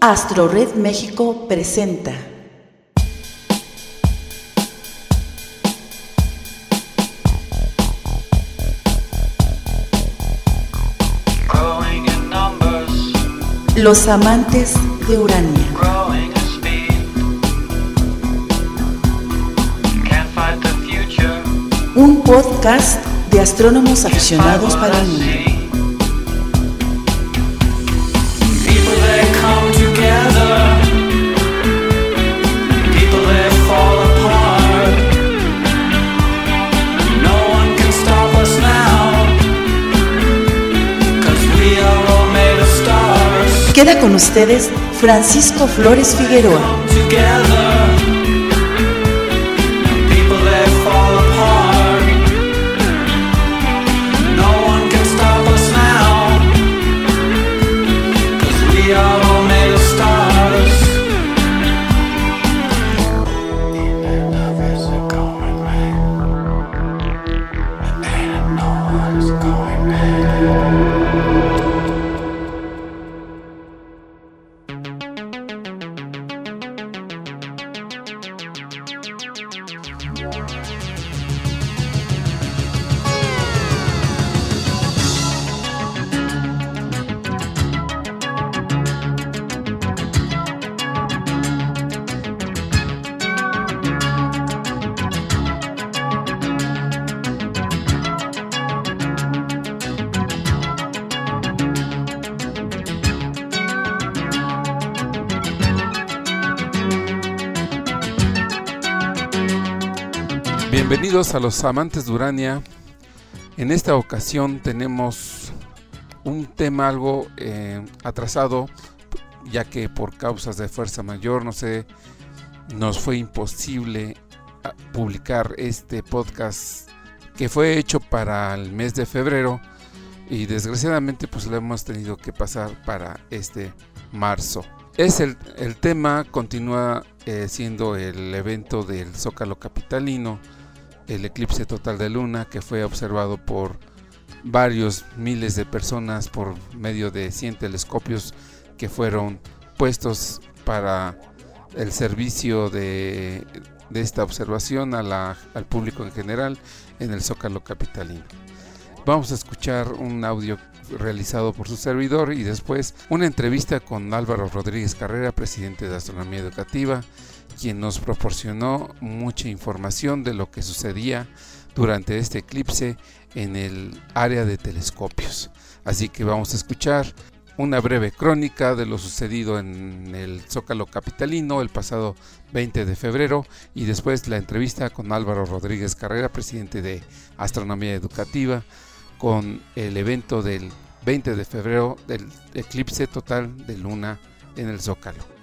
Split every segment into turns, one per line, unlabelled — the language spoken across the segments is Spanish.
Astro Red México presenta. Los amantes de Urania. Un podcast de astrónomos aficionados para el mundo. Con ustedes Francisco Flores Figueroa.
A los amantes de Urania. En esta ocasión tenemos un tema algo eh, atrasado, ya que por causas de fuerza mayor, no sé, nos fue imposible ah, publicar este podcast que fue hecho para el mes de febrero y desgraciadamente pues lo hemos tenido que pasar para este marzo. Es el, tema continúa eh, siendo el evento del Zócalo Capitalino el eclipse total de luna que fue observado por varios miles de personas por medio de 100 telescopios que fueron puestos para el servicio de, esta observación al público en general en el Zócalo Capitalino. Vamos a escuchar un audio realizado por su servidor y después una entrevista con Álvaro Rodríguez Carrera, presidente de Astronomía Educativa, quien nos proporcionó mucha información de lo que sucedía durante este eclipse en el área de telescopios. Así que vamos a escuchar una breve crónica de lo sucedido en el Zócalo Capitalino el pasado 20 de febrero y después la entrevista con Álvaro Rodríguez Carrera, presidente de Astronomía Educativa, con el evento del 20 de febrero del eclipse total de luna en el Zócalo.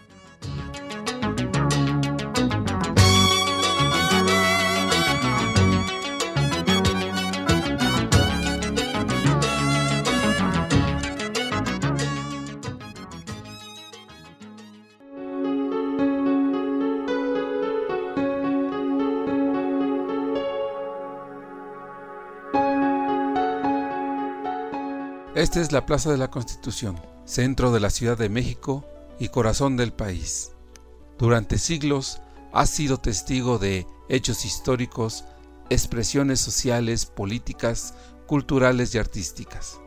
Esta es la Plaza de la Constitución, centro de la Ciudad de México y corazón del país. Durante siglos ha sido testigo de hechos históricos, expresiones sociales, políticas, culturales y artísticas.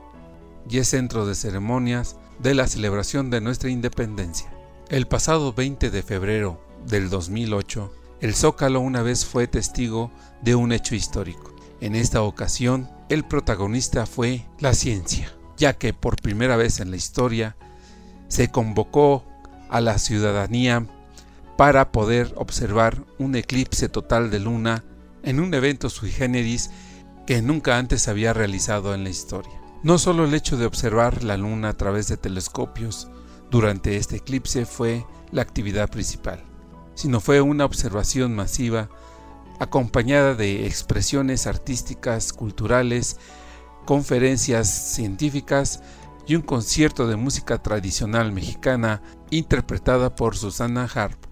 Y es centro de ceremonias de la celebración de nuestra independencia. El pasado 20 de febrero del 2008, el Zócalo una vez fue testigo de un hecho histórico. En esta ocasión, el protagonista fue la ciencia ya que por primera vez en la historia se convocó a la ciudadanía para poder observar un eclipse total de luna en un evento sui generis que nunca antes había realizado en la historia. No solo el hecho de observar la luna a través de telescopios durante este eclipse fue la actividad principal, sino fue una observación masiva acompañada de expresiones artísticas, culturales conferencias científicas y un concierto de música tradicional mexicana interpretada por Susana Harp.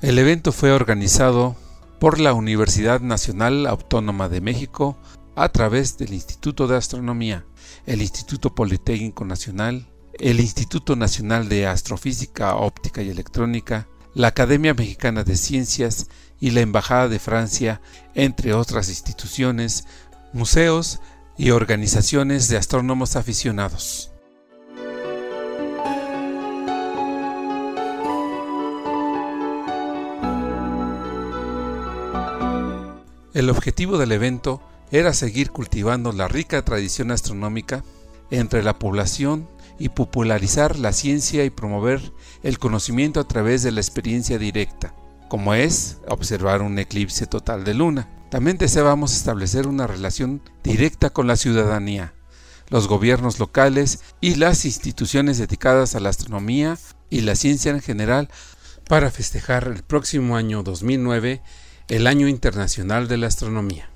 El evento fue organizado por la Universidad Nacional Autónoma de México a través del Instituto de Astronomía, el Instituto Politécnico Nacional, el Instituto Nacional de Astrofísica, Óptica y Electrónica, la Academia Mexicana de Ciencias y la Embajada de Francia, entre otras instituciones, museos y organizaciones de astrónomos aficionados. El objetivo del evento era seguir cultivando la rica tradición astronómica entre la población y popularizar la ciencia y promover el conocimiento a través de la experiencia directa, como es observar un eclipse total de luna. También deseábamos establecer una relación directa con la ciudadanía, los gobiernos locales y las instituciones dedicadas a la astronomía y la ciencia en general para festejar el próximo año 2009, el Año Internacional de la Astronomía.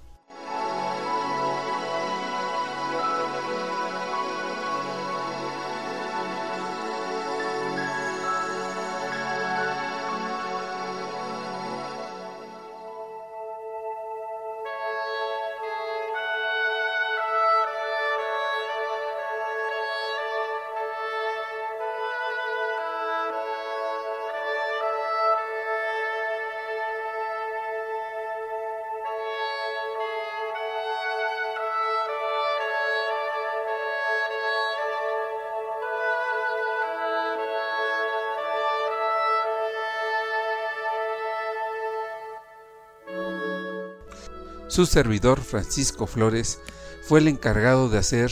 Su servidor Francisco Flores fue el encargado de hacer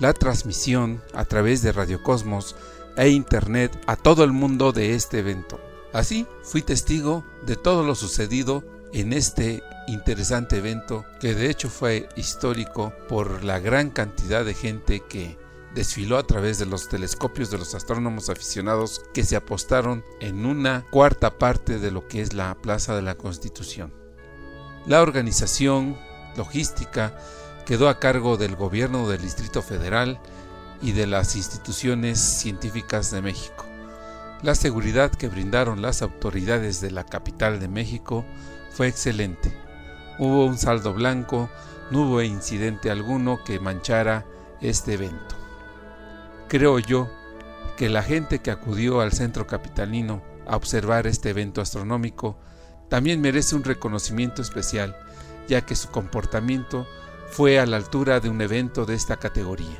la transmisión a través de Radio Cosmos e Internet a todo el mundo de este evento. Así fui testigo de todo lo sucedido en este interesante evento que de hecho fue histórico por la gran cantidad de gente que desfiló a través de los telescopios de los astrónomos aficionados que se apostaron en una cuarta parte de lo que es la Plaza de la Constitución. La organización logística quedó a cargo del gobierno del Distrito Federal y de las instituciones científicas de México. La seguridad que brindaron las autoridades de la capital de México fue excelente. Hubo un saldo blanco, no hubo incidente alguno que manchara este evento. Creo yo que la gente que acudió al centro capitalino a observar este evento astronómico también merece un reconocimiento especial, ya que su comportamiento fue a la altura de un evento de esta categoría.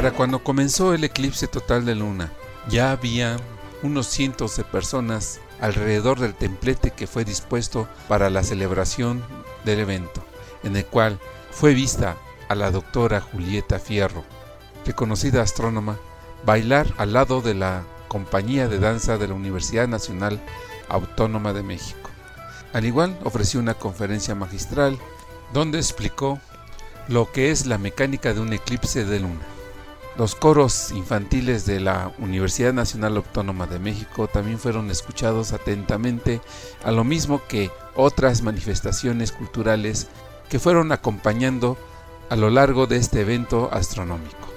Para cuando comenzó el eclipse total de luna, ya había unos cientos de personas alrededor del templete que fue dispuesto para la celebración del evento, en el cual fue vista a la doctora Julieta Fierro, reconocida astrónoma, bailar al lado de la compañía de danza de la Universidad Nacional Autónoma de México. Al igual ofreció una conferencia magistral donde explicó lo que es la mecánica de un eclipse de luna. Los coros infantiles de la Universidad Nacional Autónoma de México también fueron escuchados atentamente, a lo mismo que otras manifestaciones culturales que fueron acompañando a lo largo de este evento astronómico.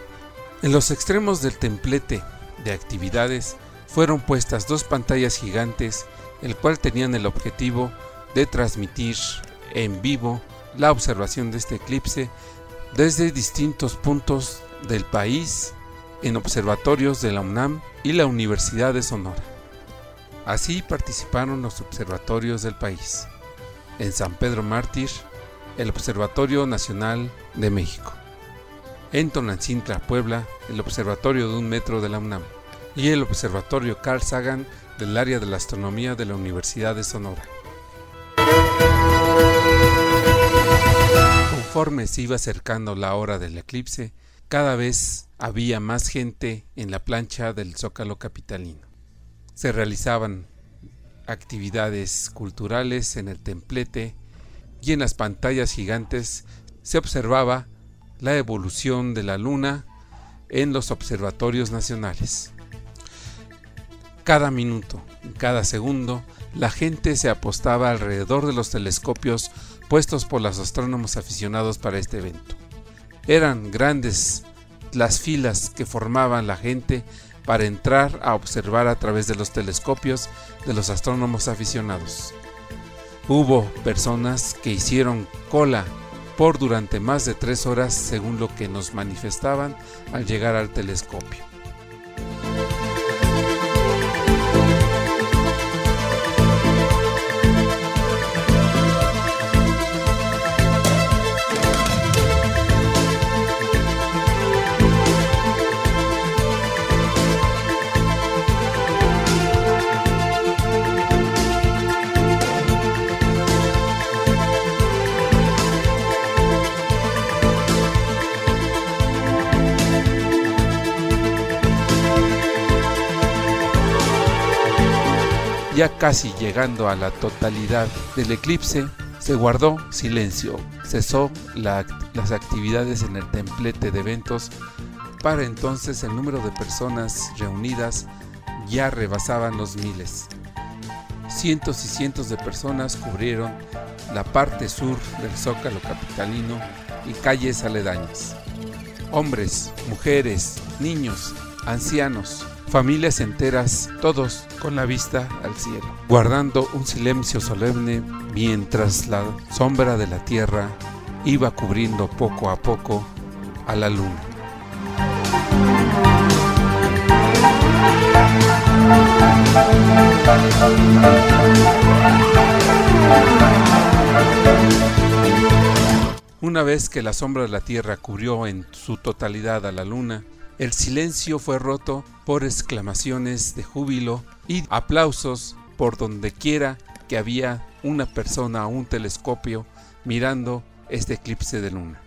En los extremos del templete de actividades fueron puestas dos pantallas gigantes, el cual tenían el objetivo de transmitir en vivo la observación de este eclipse desde distintos puntos del país en observatorios de la UNAM y la Universidad de Sonora. Así participaron los observatorios del país. En San Pedro Mártir, el Observatorio Nacional de México. En Tonantzintla, Puebla, el Observatorio de un metro de la UNAM. Y el Observatorio Carl Sagan del área de la astronomía de la Universidad de Sonora. Conforme se iba acercando la hora del eclipse, cada vez había más gente en la plancha del Zócalo Capitalino. Se realizaban actividades culturales en el templete y en las pantallas gigantes se observaba la evolución de la luna en los observatorios nacionales. Cada minuto, cada segundo, la gente se apostaba alrededor de los telescopios puestos por los astrónomos aficionados para este evento. Eran grandes las filas que formaban la gente para entrar a observar a través de los telescopios de los astrónomos aficionados. Hubo personas que hicieron cola por durante más de tres horas según lo que nos manifestaban al llegar al telescopio. Ya casi llegando a la totalidad del eclipse, se guardó silencio, cesó las actividades en el templete de eventos, para entonces el número de personas reunidas ya rebasaban los miles. Cientos y cientos de personas cubrieron la parte sur del zócalo capitalino y calles aledañas. Hombres, mujeres, niños, ancianos, familias enteras, todos con la vista al cielo, guardando un silencio solemne mientras la sombra de la tierra iba cubriendo poco a poco a la luna. Una vez que la sombra de la tierra cubrió en su totalidad a la luna, el silencio fue roto por exclamaciones de júbilo y aplausos por donde quiera que había una persona o un telescopio mirando este eclipse de luna.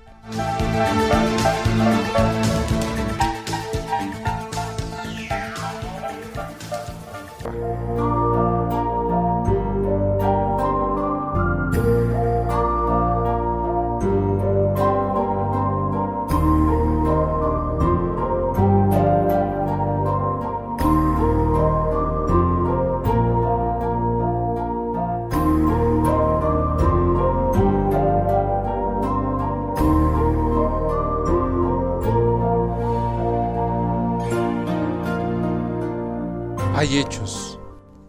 Hay hechos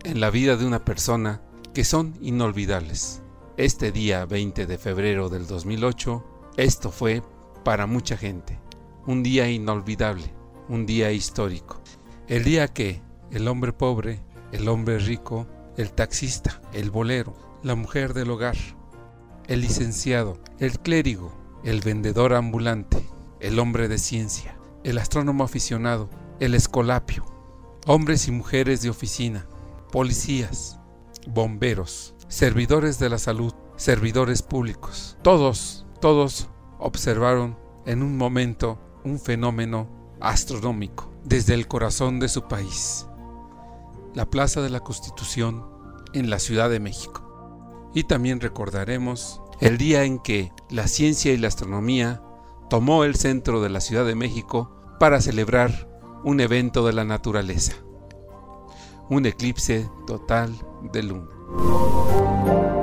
en la vida de una persona que son inolvidables. Este día 20 de febrero del 2008, esto fue para mucha gente un día inolvidable, un día histórico. El día que el hombre pobre, el hombre rico, el taxista, el bolero, la mujer del hogar, el licenciado, el clérigo, el vendedor ambulante, el hombre de ciencia, el astrónomo aficionado, el escolapio, hombres y mujeres de oficina, policías, bomberos, servidores de la salud, servidores públicos. Todos, todos observaron en un momento un fenómeno astronómico desde el corazón de su país, la Plaza de la Constitución en la Ciudad de México. Y también recordaremos el día en que la ciencia y la astronomía tomó el centro de la Ciudad de México para celebrar un evento de la naturaleza, un eclipse total de luna.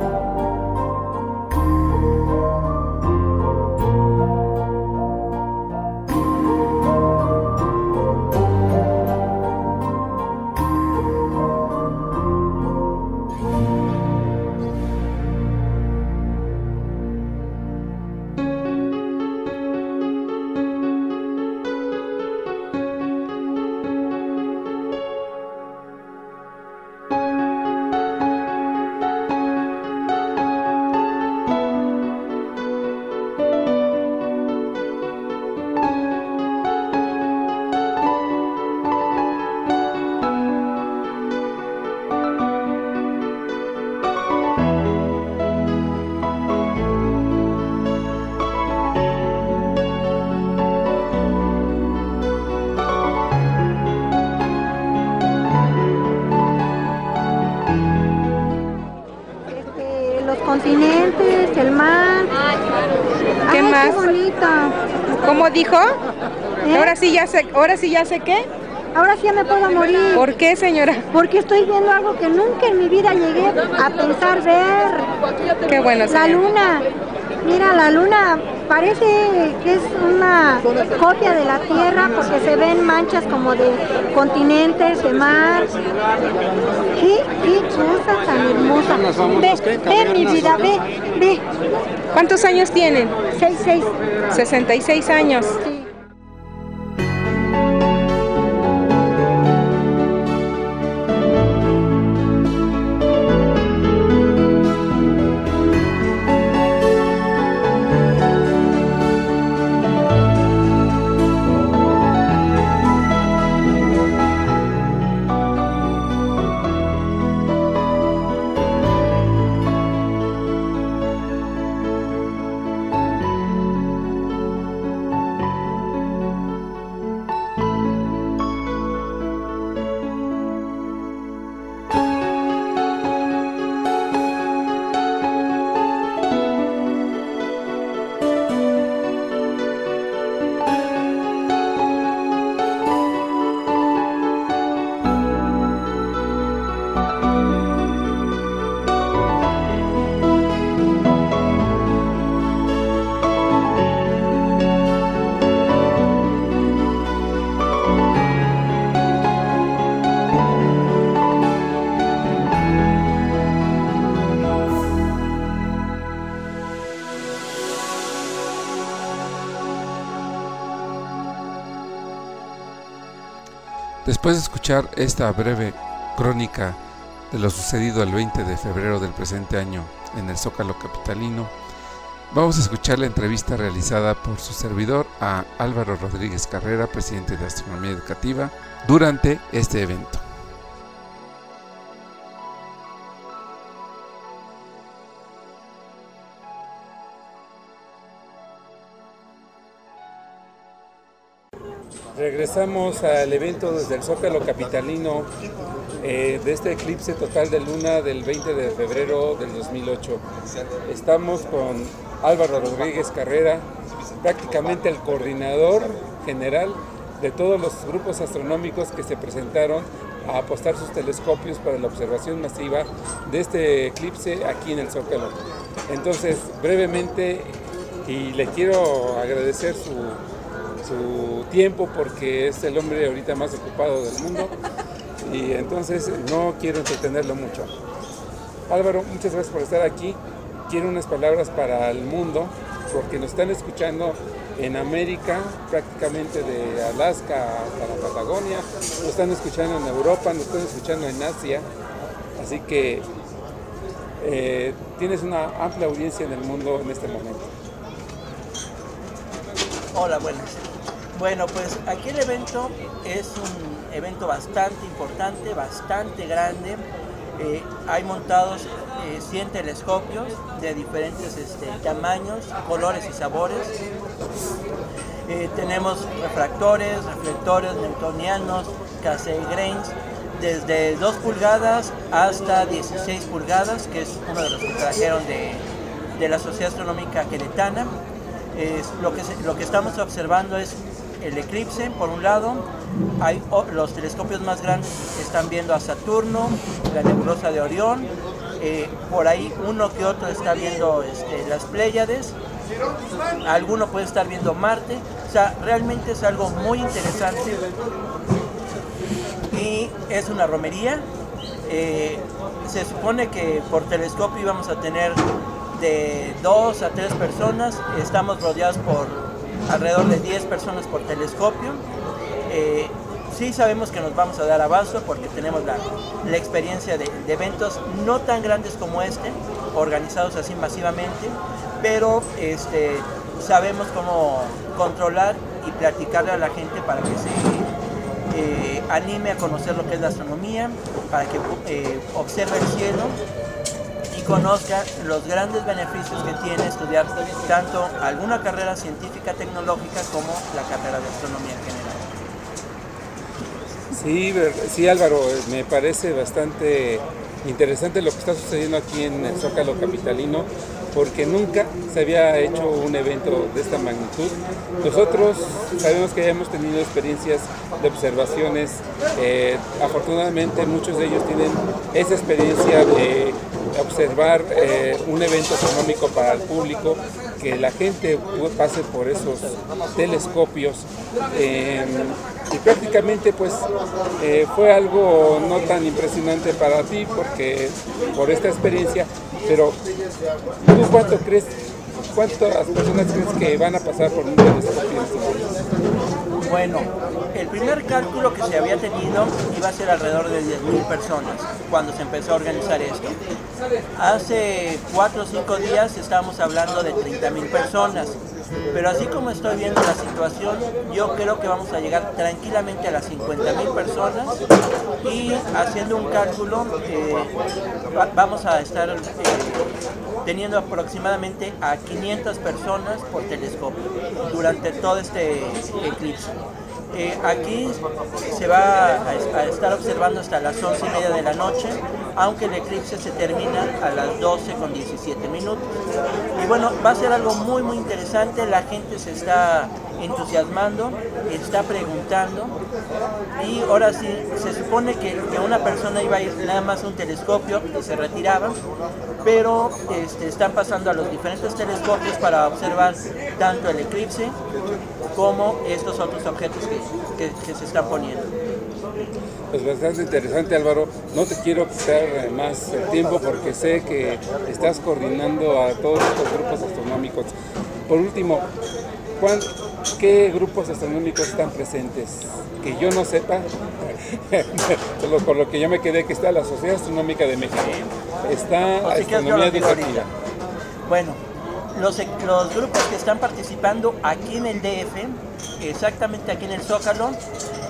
Continentes, el mar.
¿Qué
Ay,
más?
Qué bonito.
¿Cómo dijo?
¿Eh?
Ahora sí ya sé, ahora sí ya sé qué.
Ahora sí ya me puedo morir.
¿Por qué, señora?
Porque estoy viendo algo que nunca en mi vida llegué a pensar ver.
Qué bueno,
La
señora.
luna. Mira, la luna parece que es una copia de la Tierra porque se ven manchas como de continentes, de mar. ¿Qué, qué cosa tan hermosa? Ve, ve mi vida, ve, ve.
¿Cuántos años tienen?
Seis, seis.
66 años.
Sí.
Después de escuchar esta breve crónica de lo sucedido el 20 de febrero del presente año en el Zócalo Capitalino, vamos a escuchar la entrevista realizada por su servidor a Álvaro Rodríguez Carrera, presidente de Astronomía Educativa, durante este evento. Regresamos al evento desde el Zócalo Capitalino eh, de este eclipse total de luna del 20 de febrero del 2008. Estamos con Álvaro Rodríguez Carrera, prácticamente el coordinador general de todos los grupos astronómicos que se presentaron a apostar sus telescopios para la observación masiva de este eclipse aquí en el Zócalo. Entonces, brevemente, y le quiero agradecer su, su tiempo porque es el hombre ahorita más ocupado del mundo y entonces no quiero entretenerlo mucho. Álvaro, muchas gracias por estar aquí. Quiero unas palabras para el mundo porque nos están escuchando en América, prácticamente de Alaska hasta la Patagonia, nos están escuchando en Europa, nos están escuchando en Asia, así que eh, tienes una amplia audiencia en el mundo en este momento.
Hola, buenas. Bueno, pues aquí el evento es un evento bastante importante, bastante grande. Eh, hay montados eh, 100 telescopios de diferentes este, tamaños, colores y sabores. Eh, tenemos refractores, reflectores newtonianos, Cassegrains, desde 2 pulgadas hasta 16 pulgadas, que es uno de los que trajeron de, la Sociedad Astronómica Queretana. Lo, que lo que estamos observando es el eclipse, por un lado, hay los telescopios más grandes están viendo a Saturno, la nebulosa de Orión, eh, por ahí uno que otro está viendo este, las Pléyades, alguno puede estar viendo Marte, o sea, realmente es algo muy interesante. Y es una romería. Eh, se supone que por telescopio íbamos a tener de dos a tres personas, estamos rodeados por alrededor de 10 personas por telescopio. Eh, sí sabemos que nos vamos a dar abasto porque tenemos la, la experiencia de, eventos no tan grandes como este, organizados así masivamente, pero este, sabemos cómo controlar y platicarle a la gente para que se eh, anime a conocer lo que es la astronomía, para que eh, observe el cielo conozca los grandes beneficios que tiene estudiar tanto alguna carrera científica tecnológica como la carrera de astronomía en general.
Sí, sí Álvaro, eh, me parece bastante interesante lo que está sucediendo aquí en el Zócalo Capitalino, porque nunca se había hecho un evento de esta magnitud. Nosotros sabemos que hemos tenido experiencias de observaciones, eh, afortunadamente muchos de ellos tienen esa experiencia de observar eh, un evento económico para el público, que la gente pase por esos telescopios eh, y prácticamente pues eh, fue algo no tan impresionante para ti porque por esta experiencia, pero ¿tú cuánto crees, cuántas personas crees que van a pasar por un telescopio?
Bueno, el primer cálculo que se había tenido iba a ser alrededor de 10.000 personas cuando se empezó a organizar esto. Hace 4 o 5 días estábamos hablando de 30.000 personas, pero así como estoy viendo la situación, yo creo que vamos a llegar tranquilamente a las 50.000 personas y haciendo un cálculo eh, vamos a estar eh, teniendo aproximadamente a 500 personas por telescopio durante todo este eclipse. Eh, aquí se va a, estar observando hasta las 11 y media de la noche, aunque el eclipse se termina a las 12 con 17 minutos. Y bueno, va a ser algo muy muy interesante, la gente se está entusiasmando, está preguntando y ahora sí, se supone que, una persona iba a ir nada más a un telescopio y se retiraba, pero este, están pasando a los diferentes telescopios para observar tanto el eclipse como estos otros objetos que, se están poniendo.
Pues bastante interesante Álvaro, no te quiero quitar más tiempo porque sé que estás coordinando a todos estos grupos astronómicos. Por último, ¿qué grupos astronómicos están presentes? Que yo no sepa, por lo que yo me quedé que está la Sociedad Astronómica de México, está Astronomía Educativa.
Bueno, los, los, grupos que están participando aquí en el DF, exactamente aquí en el Zócalo,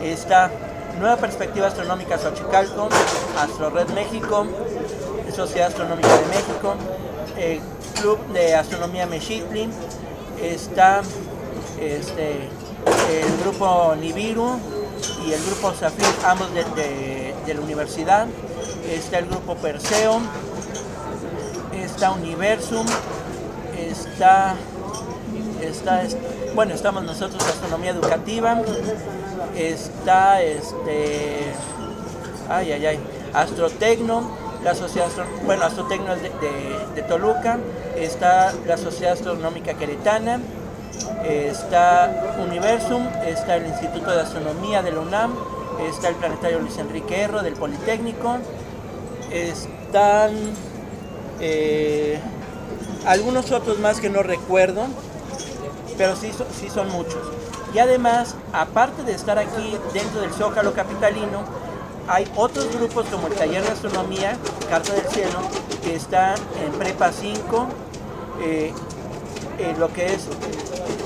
está Nueva Perspectiva Astronómica Xochicalco, AstroRed México, Sociedad Astronómica de México, eh, Club de Astronomía Mexitli, está este, el grupo Nibiru y el grupo Zafir, ambos de, de la universidad, está el grupo Perseo, está Universum, está, está, bueno, estamos nosotros Astronomía Educativa, está, este, ay, ay, ay, Astrotecno, la Sociedad, bueno, Astrotecno es de, de, Toluca, está la Sociedad Astronómica Queretana, está Universum, está el Instituto de Astronomía de la UNAM, está el Planetario Luis Enrique Erro del Politécnico, están eh, algunos otros más que no recuerdo, pero sí, sí son muchos. Y además, aparte de estar aquí dentro del Zócalo Capitalino, hay otros grupos como el Taller de Astronomía, Carta del Cielo, que están en Prepa 5, eh, lo que es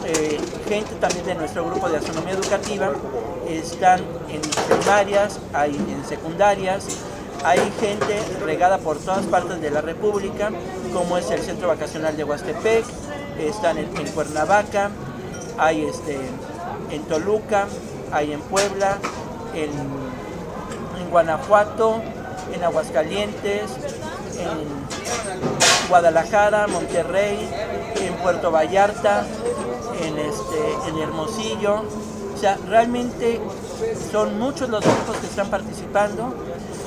eh, gente también de nuestro grupo de astronomía educativa, están en primarias, hay en secundarias, hay gente regada por todas partes de la República, como es el Centro Vacacional de Huastepec, están en, Cuernavaca, hay este, en Toluca, hay en Puebla, en, en Guanajuato, en Aguascalientes, en Guadalajara, Monterrey, en Puerto Vallarta, en, este, en Hermosillo. O sea, realmente son muchos los grupos que están participando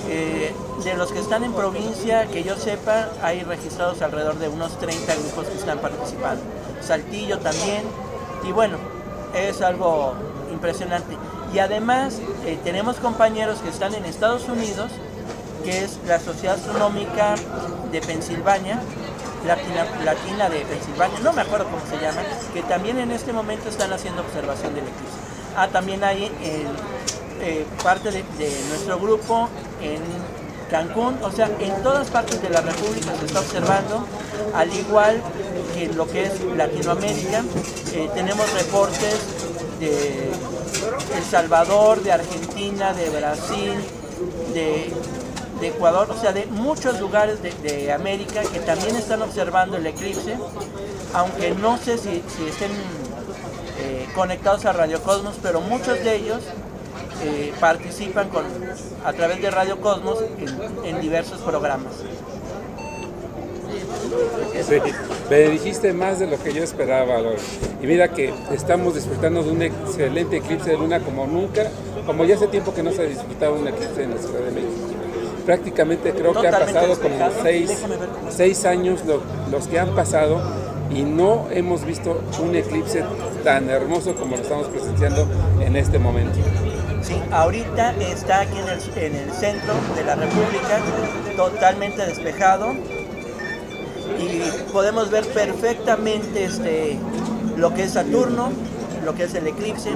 eh, de los que están en provincia, que yo sepa, hay registrados alrededor de unos 30 grupos que están participando. Saltillo también. Y bueno, es algo impresionante. Y además eh, tenemos compañeros que están en Estados Unidos, que es la Sociedad Astronómica de Pensilvania, Latina, Latina de Pensilvania, no me acuerdo cómo se llama, que también en este momento están haciendo observación del eclipse. Ah, también hay el eh, parte de, nuestro grupo en Cancún, o sea, en todas partes de la República se está observando, al igual que lo que es Latinoamérica, eh, tenemos reportes de El Salvador, de Argentina, de Brasil, de, Ecuador, o sea, de muchos lugares de, América que también están observando el eclipse, aunque no sé si, estén eh, conectados a Radio Cosmos, pero muchos de ellos eh, participan a través de Radio Cosmos en, en diversos programas.
Sí, me dijiste más de lo que yo esperaba, Lord. Y mira que estamos disfrutando de un excelente eclipse de luna como nunca, como ya hace tiempo que no se ha disfrutado un eclipse en la Ciudad de México. Prácticamente creo que ha pasado como seis, seis años lo- los que han pasado y no hemos visto un eclipse tan hermoso como lo estamos presenciando en este momento.
Sí, ahorita está aquí en el, en el centro de la República, totalmente despejado y podemos ver perfectamente este, lo que es Saturno, lo que es el eclipse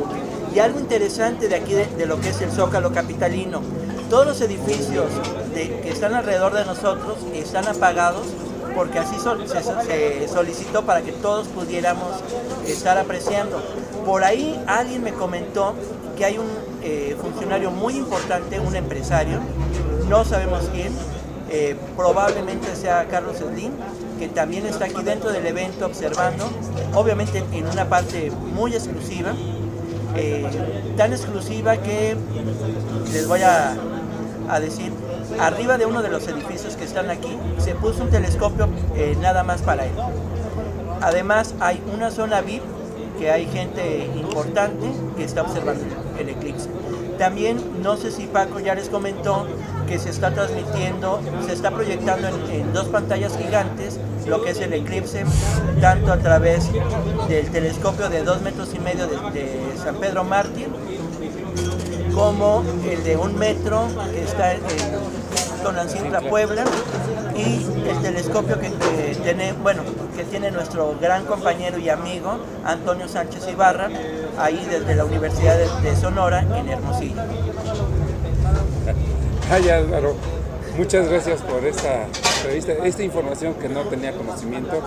y algo interesante de aquí de, de lo que es el Zócalo capitalino. Todos los edificios que están alrededor de nosotros están apagados porque así se solicitó para que todos pudiéramos estar apreciando. Por ahí alguien me comentó que hay un eh, funcionario muy importante, un empresario, no sabemos quién, eh, probablemente sea Carlos Slim, que también está aquí dentro del evento observando, obviamente en una parte muy exclusiva, eh, tan exclusiva que les voy a, a decir, arriba de uno de los edificios que están aquí se puso un telescopio eh, nada más para él. Además hay una zona VIP que hay gente importante que está observando el eclipse. También no sé si Paco ya les comentó que se está transmitiendo, se está proyectando en, en dos pantallas gigantes lo que es el eclipse, tanto a través del telescopio de dos metros y medio de, de San Pedro Mártir, como el de un metro que está en Tonancintra, Puebla, y el telescopio que, que tiene, bueno, que tiene nuestro gran compañero y amigo Antonio Sánchez Ibarra, ahí desde la Universidad de, de Sonora en Hermosillo.
Ay Álvaro, muchas gracias por esta entrevista, esta información que no tenía conocimiento.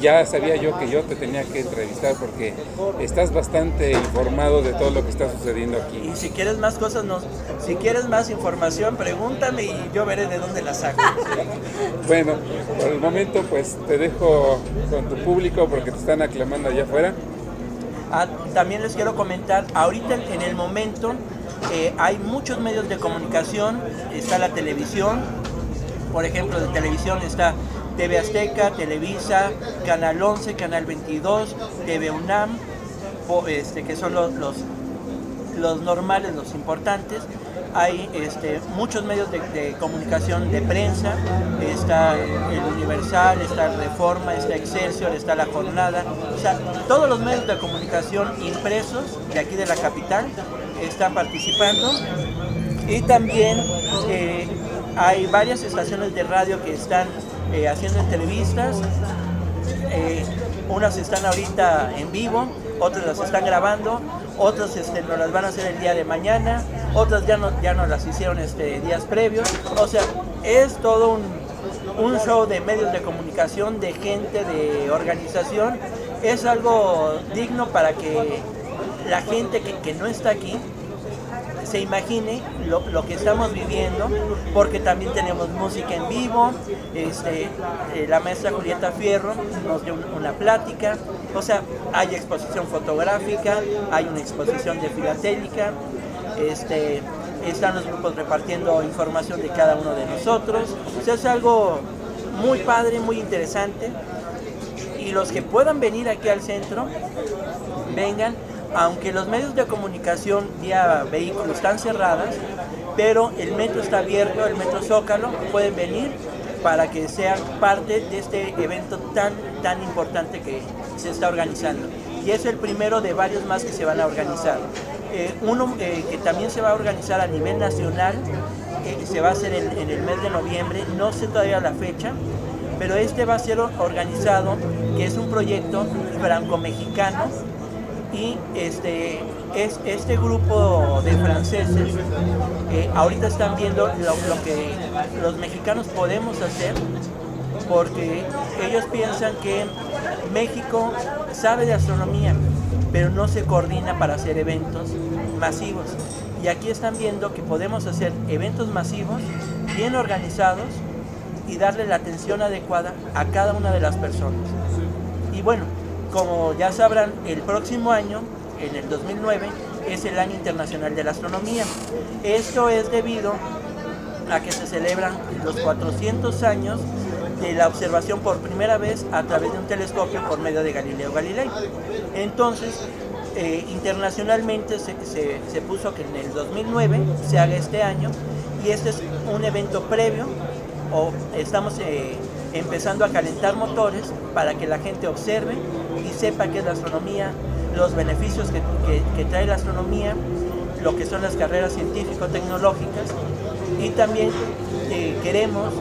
Ya sabía yo que yo te tenía que entrevistar porque estás bastante informado de todo lo que está sucediendo aquí.
Y si quieres más cosas, no, si quieres más información, pregúntame y yo veré de dónde la saco.
Bueno, por el momento pues te dejo con tu público porque te están aclamando allá afuera.
Ah, también les quiero comentar, ahorita en- el momento eh, hay muchos medios de comunicación, está la televisión, por ejemplo, de televisión está TV Azteca, Televisa, Canal 11, Canal 22, TV UNAM, este, que son los, los, los normales, los importantes. Hay este, muchos medios de, de comunicación de prensa, está el Universal, está Reforma, está Excelsior, está La Jornada, o sea, todos los medios de comunicación impresos de aquí de la capital están participando. Y también eh, hay varias estaciones de radio que están eh, haciendo entrevistas. Eh, unas están ahorita en vivo, otras las están grabando, otras este, nos las van a hacer el día de mañana, otras ya no, ya no las hicieron este, días previos. O sea, es todo un, un show de medios de comunicación, de gente, de organización. Es algo digno para que la gente que, que no está aquí se imagine lo, que estamos viviendo, porque también tenemos música en vivo, este, eh, la maestra Julieta Fierro nos dio un- una plática, o sea, hay exposición fotográfica, hay una exposición de filatélica, este, están los grupos repartiendo información de cada uno de nosotros, o sea, es algo muy padre, muy interesante, y los que puedan venir aquí al centro, vengan, aunque los medios de comunicación vía vehículos están cerradas, pero el metro está abierto, el metro Zócalo, pueden venir para que sean parte de este evento tan, tan importante que se está organizando. Y es el primero de varios más que se van a organizar. Eh, uno eh, que también se va a organizar a nivel nacional, eh, se va a hacer en, en el mes de noviembre, no sé todavía la fecha, pero este va a ser organizado, que es un proyecto franco-mexicano, y este, es, este grupo de franceses eh, ahorita están viendo lo, lo que los mexicanos podemos hacer porque ellos piensan que México sabe de astronomía, pero no se coordina para hacer eventos masivos. Y aquí están viendo que podemos hacer eventos masivos, bien organizados, y darle la atención adecuada a cada una de las personas. Y bueno, como ya sabrán, el próximo año, en el 2009, es el Año Internacional de la Astronomía. Esto es debido a que se celebran los 400 años de la observación por primera vez a través de un telescopio por medio de Galileo Galilei. Entonces, eh, internacionalmente se, se, puso que en el 2009 se haga este año y este es un evento previo o estamos eh, empezando a calentar motores para que la gente observe sepa qué es la astronomía, los beneficios que, que trae la astronomía, lo que son las carreras científico-tecnológicas y también eh, queremos,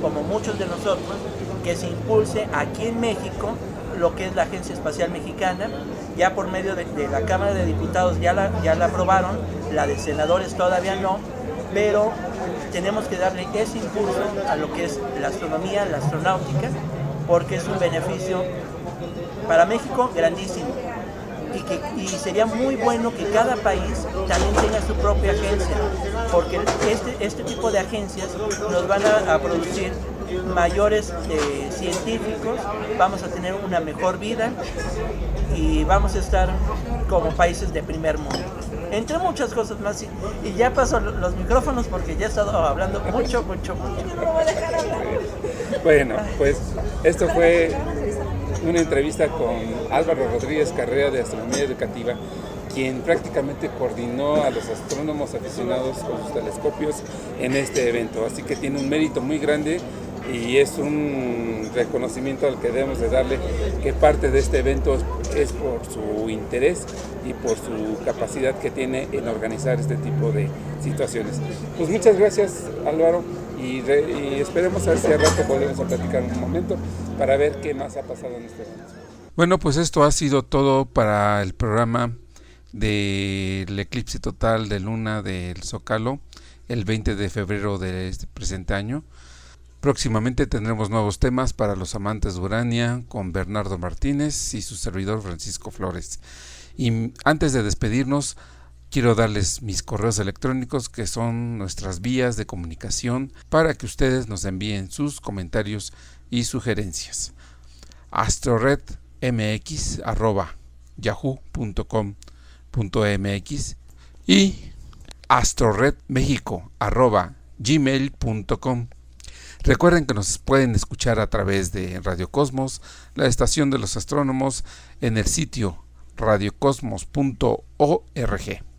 como muchos de nosotros, que se impulse aquí en México lo que es la Agencia Espacial Mexicana, ya por medio de, la Cámara de Diputados ya la, ya la aprobaron, la de senadores todavía no, pero tenemos que darle ese impulso a lo que es la astronomía, la astronáutica, porque es un beneficio para México grandísimo y, que, y sería muy bueno que cada país también tenga su propia agencia, porque este, este tipo de agencias nos van a, producir mayores eh, científicos, vamos a tener una mejor vida y vamos a estar como países de primer mundo. Entre muchas cosas más. Y ya paso los micrófonos porque ya he estado hablando mucho, mucho, mucho.
Bueno, pues esto fue una entrevista con Álvaro Rodríguez Carrera de Astronomía Educativa, quien prácticamente coordinó a los astrónomos aficionados con sus telescopios en este evento. Así que tiene un mérito muy grande y es un reconocimiento al que debemos de darle que parte de este evento es por su interés y por su capacidad que tiene en organizar este tipo de situaciones. Pues muchas gracias Álvaro y, esperemos a ver si rato podemos platicar un momento para ver qué más ha pasado en este evento.
Bueno, pues esto ha sido todo para el programa del eclipse total de luna del Zócalo el 20 de febrero de este presente año. Próximamente tendremos nuevos temas para los amantes de Urania con Bernardo Martínez y su servidor Francisco Flores. Y antes de despedirnos, Quiero darles mis correos electrónicos que son nuestras vías de comunicación para que ustedes nos envíen sus comentarios y sugerencias. astrored.yahoo.com.mx y astroredmexico.gmail.com Recuerden que nos pueden escuchar a través de Radio Cosmos, la estación de los astrónomos, en el sitio radiocosmos.org.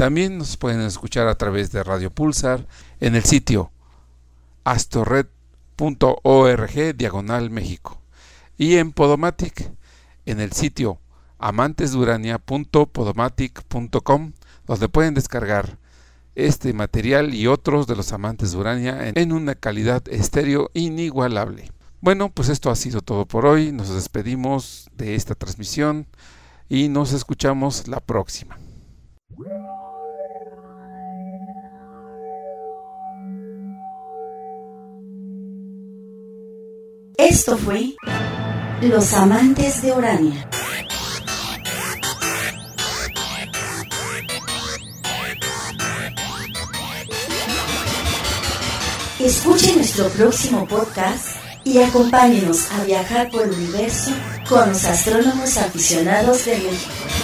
También nos pueden escuchar a través de Radio Pulsar en el sitio astorred.org diagonal México y en Podomatic en el sitio amantesdurania.podomatic.com donde pueden descargar este material y otros de los amantes de Urania en una calidad estéreo inigualable. Bueno, pues esto ha sido todo por hoy. Nos despedimos de esta transmisión y nos escuchamos la próxima.
Esto fue Los Amantes de Orania. Escuche nuestro próximo podcast y acompáñenos a viajar por el universo con los astrónomos aficionados de México.